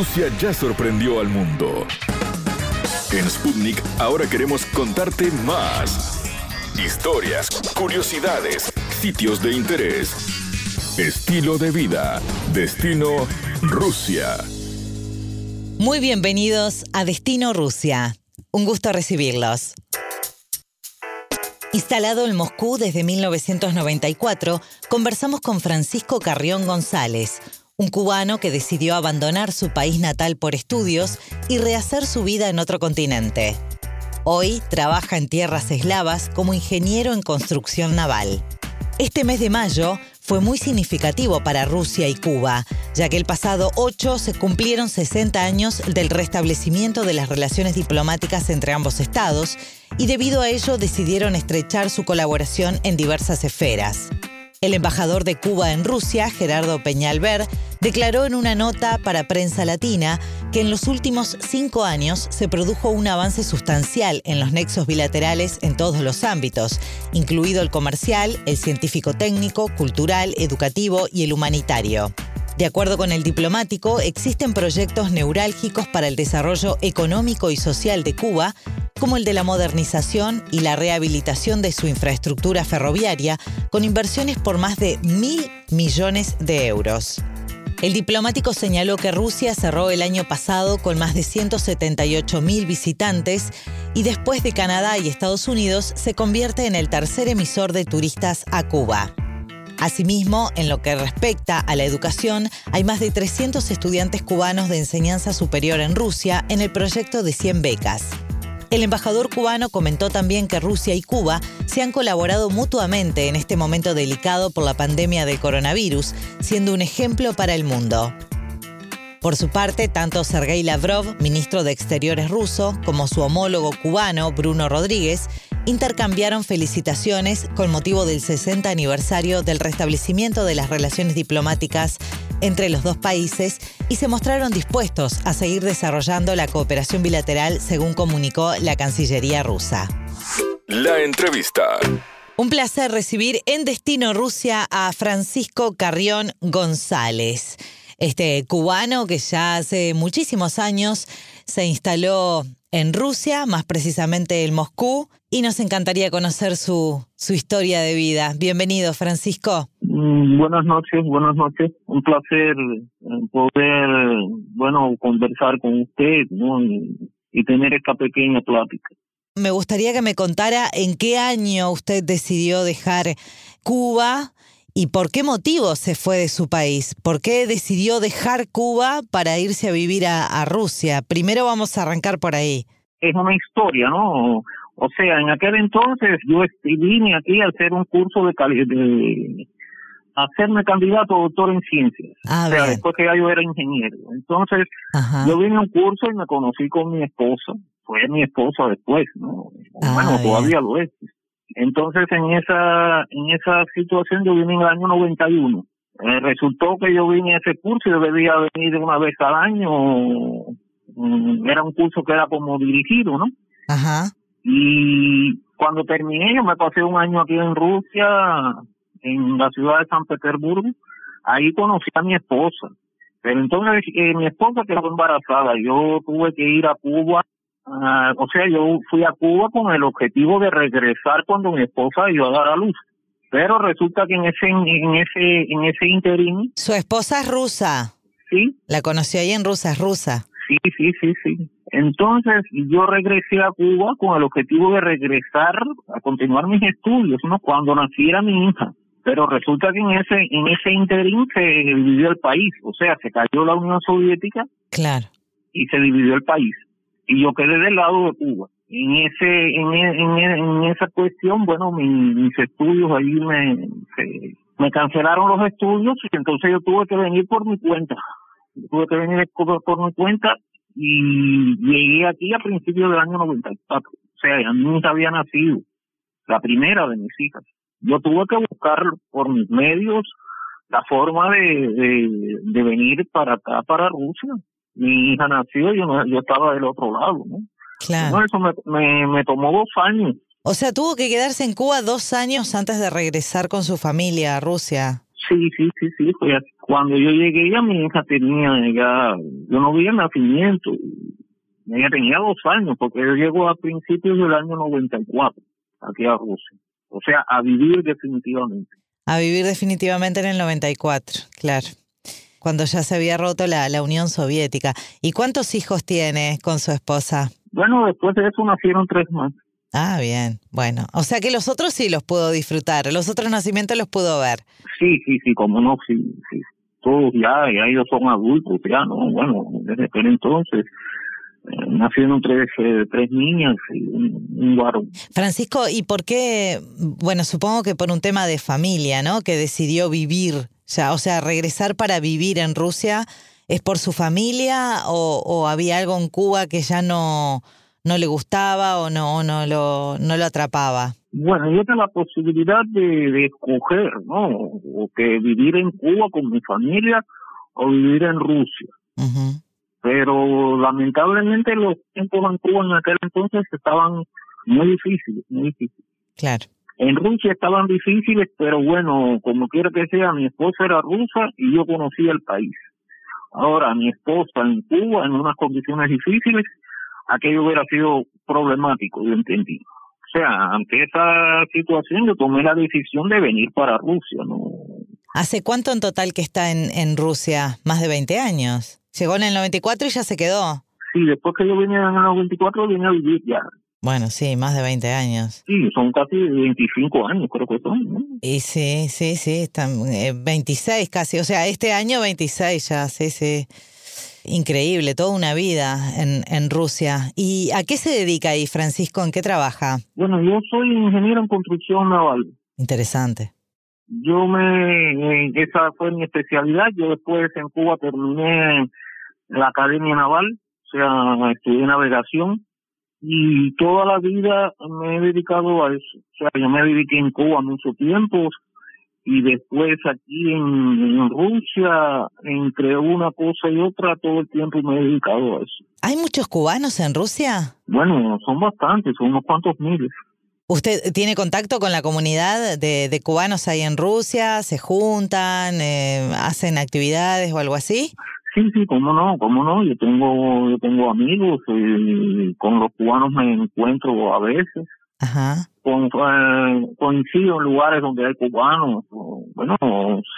Rusia ya sorprendió al mundo. En Sputnik ahora queremos contarte más. Historias, curiosidades, sitios de interés, estilo de vida, destino Rusia. Muy bienvenidos a Destino Rusia. Un gusto recibirlos. Instalado en Moscú desde 1994, conversamos con Francisco Carrión González, un cubano que decidió abandonar su país natal por estudios y rehacer su vida en otro continente. Hoy trabaja en tierras eslavas como ingeniero en construcción naval. Este mes de mayo fue muy significativo para Rusia y Cuba, ya que el pasado 8 se cumplieron 60 años del restablecimiento de las relaciones diplomáticas entre ambos estados y debido a ello decidieron estrechar su colaboración en diversas esferas. El embajador de Cuba en Rusia, Gerardo Peñalver, declaró en una nota para Prensa Latina que en los últimos cinco años se produjo un avance sustancial en los nexos bilaterales en todos los ámbitos, incluido el comercial, el científico-técnico, cultural, educativo y el humanitario. De acuerdo con el diplomático, existen proyectos neurálgicos para el desarrollo económico y social de Cuba, como el de la modernización y la rehabilitación de su infraestructura ferroviaria, con inversiones por más de mil millones de euros. El diplomático señaló que Rusia cerró el año pasado con más de 178 mil visitantes y después de Canadá y Estados Unidos se convierte en el tercer emisor de turistas a Cuba. Asimismo, en lo que respecta a la educación, hay más de 300 estudiantes cubanos de enseñanza superior en Rusia en el proyecto de 100 becas. El embajador cubano comentó también que Rusia y Cuba se han colaborado mutuamente en este momento delicado por la pandemia del coronavirus, siendo un ejemplo para el mundo. Por su parte, tanto Sergei Lavrov, ministro de Exteriores ruso, como su homólogo cubano, Bruno Rodríguez, intercambiaron felicitaciones con motivo del 60 aniversario del restablecimiento de las relaciones diplomáticas entre los dos países y se mostraron dispuestos a seguir desarrollando la cooperación bilateral, según comunicó la Cancillería rusa. La entrevista. Un placer recibir en Destino Rusia a Francisco Carrión González, este cubano que ya hace muchísimos años se instaló en Rusia, más precisamente en Moscú, y nos encantaría conocer su, su historia de vida. Bienvenido, Francisco. Mm, buenas noches, buenas noches. Un placer eh, poder, bueno, conversar con usted y tener esta pequeña plática. Me gustaría que me contara en qué año usted decidió dejar Cuba y por qué motivo se fue de su país. ¿Por qué decidió dejar Cuba para irse a vivir a, Rusia? Primero vamos a arrancar por ahí. Es una historia, ¿no? O sea, en aquel entonces yo vine aquí a hacer un curso de, de hacerme candidato a doctor en ciencias. Ah, o sea, después que ya yo era ingeniero. Entonces, yo vine a un curso y me conocí con mi esposa. Fue mi esposa después, ¿no? Ah, bueno, todavía lo es. Entonces, en esa en esa situación yo vine en el año 91. Eh, resultó que yo vine a ese curso y debía venir una vez al año. Mm, era un curso que era como dirigido, ¿no? Ajá. Y cuando terminé, yo me pasé un año aquí en Rusia, en la ciudad de San Petersburgo. Ahí conocí a mi esposa. Pero entonces eh, mi esposa quedó embarazada. Yo tuve que ir a Cuba Ah, o sea, yo fui a Cuba con el objetivo de regresar cuando mi esposa iba a dar a luz. Pero resulta que en ese en ese en ese interín Su esposa es rusa. Sí. La conoció ahí en Rusia, es rusa. Sí, sí, sí, sí. Entonces yo regresé a Cuba con el objetivo de regresar a continuar mis estudios, ¿no? Cuando naciera mi hija. Pero resulta que en ese en ese interín se dividió el país, o sea, se cayó la Unión Soviética. Claro. Y se dividió el país y yo quedé del lado de Cuba. En ese en, en, en esa cuestión, bueno, mis, estudios ahí me me cancelaron los estudios y entonces yo tuve que venir por mi cuenta. tuve que venir por, por mi cuenta y llegué aquí a principios del año 94. O sea, mi hija había nacido, la primera de mis hijas. Yo tuve que buscar por mis medios la forma de, de, de venir para acá, para Rusia mi hija nació y yo, yo estaba del otro lado, ¿no? Claro. eso me, me, tomó dos años. O sea, tuvo que quedarse en Cuba dos años antes de regresar con su familia a Rusia. Sí, sí, sí, sí. Pues cuando yo llegué ya mi hija tenía ya yo no vi el nacimiento. Ella tenía dos años, porque yo llego a principios del año 94 aquí a Rusia. O sea, a vivir definitivamente. A vivir definitivamente en el 94, claro. Cuando ya se había roto la, la Unión Soviética. ¿Y cuántos hijos tiene con su esposa? Bueno, después de eso nacieron tres más. Ah, bien. Bueno, o sea que los otros sí los pudo disfrutar, los otros nacimientos los pudo ver. Sí, sí, sí, como no, sí, sí. Todos ya, ya ellos son adultos, ya, ¿no? Bueno, desde aquel entonces nacieron tres, eh, tres niñas y un, un varón. Francisco, ¿y por qué? Bueno, supongo que por un tema de familia, ¿no? Que decidió vivir, ya, o sea, regresar para vivir en Rusia, ¿es por su familia o, o había algo en Cuba que ya no no le gustaba o no, no, lo, no lo atrapaba? Bueno, yo tengo la posibilidad de, de escoger, ¿no? O que vivir en Cuba con mi familia o vivir en Rusia. Ujú. Pero lamentablemente los tiempos en Cuba en aquel entonces estaban muy difíciles, muy difíciles. Claro. En Rusia estaban difíciles, pero bueno, como quiera que sea, mi esposa era rusa y yo conocía el país. Ahora, mi esposa en Cuba, en unas condiciones difíciles, aquello hubiera sido problemático, yo entendí. O sea, ante esa situación yo tomé la decisión de venir para Rusia, ¿no? ¿Hace cuánto en total que está en, en Rusia? Más de 20 años. Llegó en el 94 y ya se quedó. Sí, después que yo vine en el 94 vine a vivir ya. Bueno, sí, más de 20 años. Sí, son casi 25 años creo que son, ¿no? Y sí, sí, sí, están eh, 26 casi. O sea, este año 26 ya, sí, sí. Increíble, toda una vida en, en Rusia. ¿Y a qué se dedica ahí, Francisco? ¿En qué trabaja? Bueno, yo soy ingeniero en construcción naval. Interesante. Yo me, esa fue mi especialidad. Yo después en Cuba terminé la Academia Naval, o sea, estudié navegación y toda la vida me he dedicado a eso. O sea, yo me dediqué en Cuba mucho tiempo y después aquí en, en Rusia, entre una cosa y otra, todo el tiempo me he dedicado a eso. ¿Hay muchos cubanos en Rusia? Bueno, son bastantes, son unos cuantos miles. ¿Usted tiene contacto con la comunidad de, de cubanos ahí en Rusia? ¿Se juntan? eh, ¿Hacen actividades o algo así? Sí, sí, cómo no, cómo no. Yo tengo, yo tengo amigos y con los cubanos me encuentro a veces. Ajá. Con, eh, lugares donde hay cubanos. o- Bueno,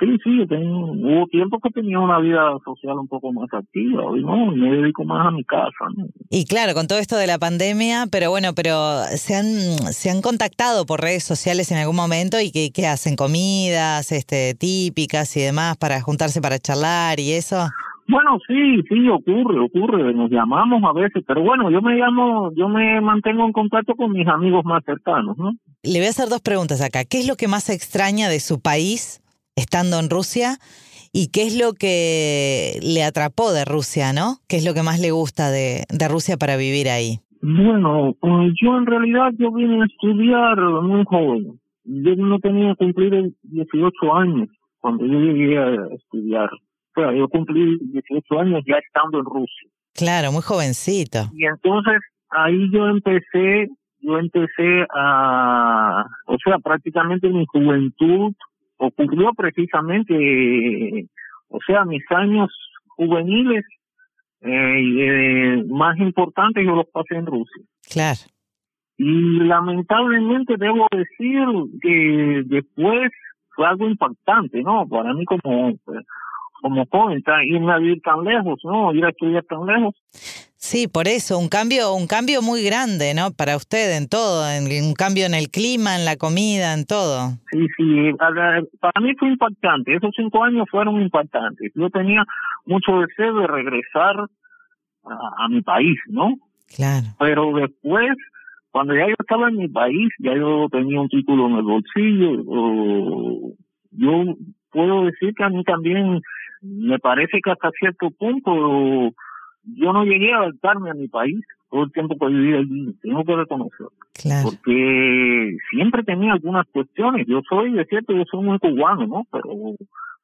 sí, sí, yo tengo, hubo tiempo que tenía una vida social un poco más activa. Hoy no, me dedico más a mi casa. ¿no? Y claro, con todo esto de la pandemia, pero bueno, pero se han, se han contactado por redes sociales en algún momento y que, que hacen comidas este, típicas y demás para juntarse para charlar y eso. Bueno, sí, sí, ocurre, ocurre, nos llamamos a veces, pero bueno, yo me llamo, yo me mantengo en contacto con mis amigos más cercanos, ¿no? Le voy a hacer dos preguntas acá. ¿Qué es lo que más extraña de su país estando en Rusia? ¿Y qué es lo que le atrapó de Rusia, no? ¿Qué es lo que más le gusta de, de Rusia para vivir ahí? Bueno, pues yo en realidad yo vine a estudiar muy joven. Yo no tenía cumplido 18 años cuando yo llegué a estudiar. Yo cumplí 18 años ya estando en Rusia. Claro, muy jovencito. Y entonces ahí yo empecé, yo empecé a, o sea, prácticamente mi juventud ocurrió precisamente, o sea, mis años juveniles eh, eh, más importantes yo los pasé en Rusia. Claro. Y lamentablemente debo decir que después fue algo impactante, ¿no? Para mí como como joven, irme a vivir tan lejos, ¿no? Ir a estudiar tan lejos. Sí, por eso, un cambio, un cambio muy grande, ¿no? Para usted en todo, en, un cambio en el clima, en la comida, en todo. Sí, sí, para mí fue impactante. Esos cinco años fueron impactantes. Yo tenía mucho deseo de regresar a, a mi país, ¿no? Claro. Pero después, cuando ya yo estaba en mi país, ya yo tenía un título en el bolsillo, o- yo puedo decir que a mí también me parece que hasta cierto punto yo no llegué a adaptarme a mi país todo el tiempo que viví allí, tengo que reconocer Claro. porque siempre tenía algunas cuestiones. Yo soy, de cierto, yo soy muy cubano, ¿no? Pero,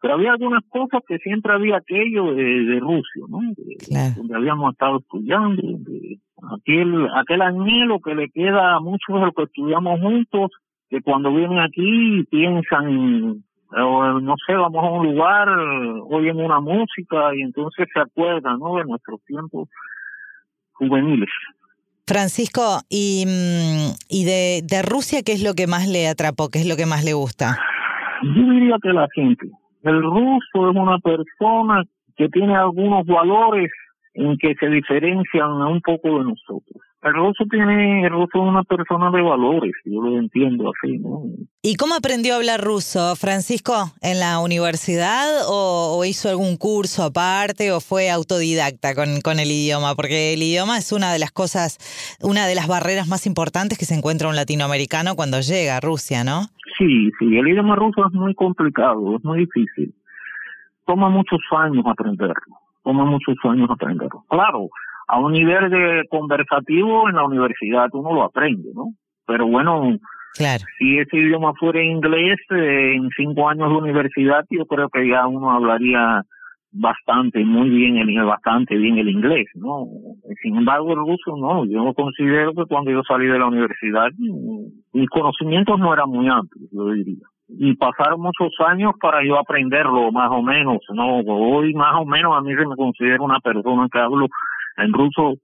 pero había algunas cosas que siempre había aquello de, de Rusia, ¿no? De- Claro. Donde habíamos estado estudiando, de aquel, aquel anhelo que le queda a muchos de los que estudiamos juntos, que cuando vienen aquí piensan o no sé, vamos a un lugar, oyen una música y entonces se acuerdan, ¿no? De nuestros tiempos juveniles. Francisco, ¿y, mm, y de, de Rusia qué es lo que más le atrapó, qué es lo que más le gusta? Yo diría que la gente. El ruso es una persona que tiene algunos valores en que se diferencian un poco de nosotros. El ruso tiene, el ruso es una persona de valores, yo lo entiendo así, ¿no? ¿Y cómo aprendió a hablar ruso, Francisco? ¿En la universidad o, hizo algún curso aparte o fue autodidacta con, con, el idioma? Porque el idioma es una de las cosas, una de las barreras más importantes que se encuentra un latinoamericano cuando llega a Rusia, ¿no? Sí, sí, el idioma ruso es muy complicado, es muy difícil. Toma muchos años aprenderlo, toma muchos años aprenderlo. Claro, a un nivel de conversativo en la universidad uno lo aprende, ¿no? Pero bueno, claro. si ese idioma fuera inglés, eh, en cinco años de universidad yo creo que ya uno hablaría bastante, muy bien, el, bastante bien el inglés, ¿no? Sin embargo, el ruso no. Yo considero que cuando yo salí de la universidad, mis conocimientos no eran muy amplios, yo diría. Y pasaron muchos años para yo aprenderlo, más o menos, ¿no? Hoy, más o menos, a mí se me considera una persona que hablo en ruso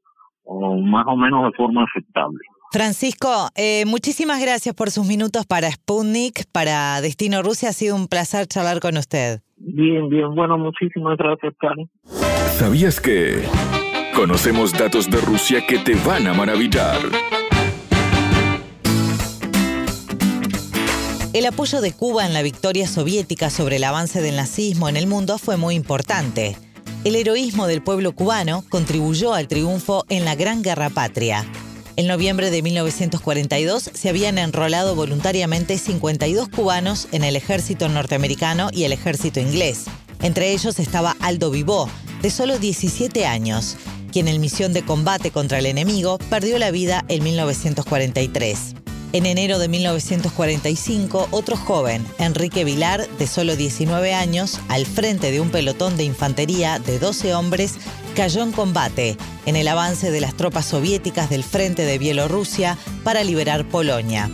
o más o menos de forma aceptable. Francisco, eh, muchísimas gracias por sus minutos para Sputnik, para Destino Rusia. Ha sido un placer charlar con usted. Bien, bien. Bueno, muchísimas gracias, Karen. ¿Sabías que conocemos datos de Rusia que te van a maravillar? El apoyo de Cuba en la victoria soviética sobre el avance del nazismo en el mundo fue muy importante. El heroísmo del pueblo cubano contribuyó al triunfo en la Gran Guerra Patria. En noviembre de 1942 se habían enrolado voluntariamente 52 cubanos en el ejército norteamericano y el ejército inglés. Entre ellos estaba Aldo Vivó, de solo 17 años, quien en misión de combate contra el enemigo perdió la vida en 1943. En enero de 1945, otro joven, Enrique Vilar, de solo 19 años, al frente de un pelotón de infantería de 12 hombres, cayó en combate en el avance de las tropas soviéticas del frente de Bielorrusia para liberar Polonia.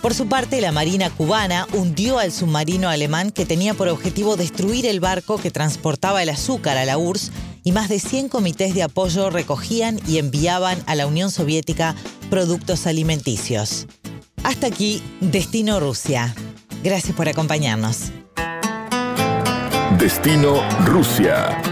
Por su parte, la Marina cubana hundió al submarino alemán que tenía por objetivo destruir el barco que transportaba el azúcar a la URSS y más de 100 comités de apoyo recogían y enviaban a la Unión Soviética productos alimenticios. Hasta aquí, Destino Rusia. Gracias por acompañarnos. Destino Rusia.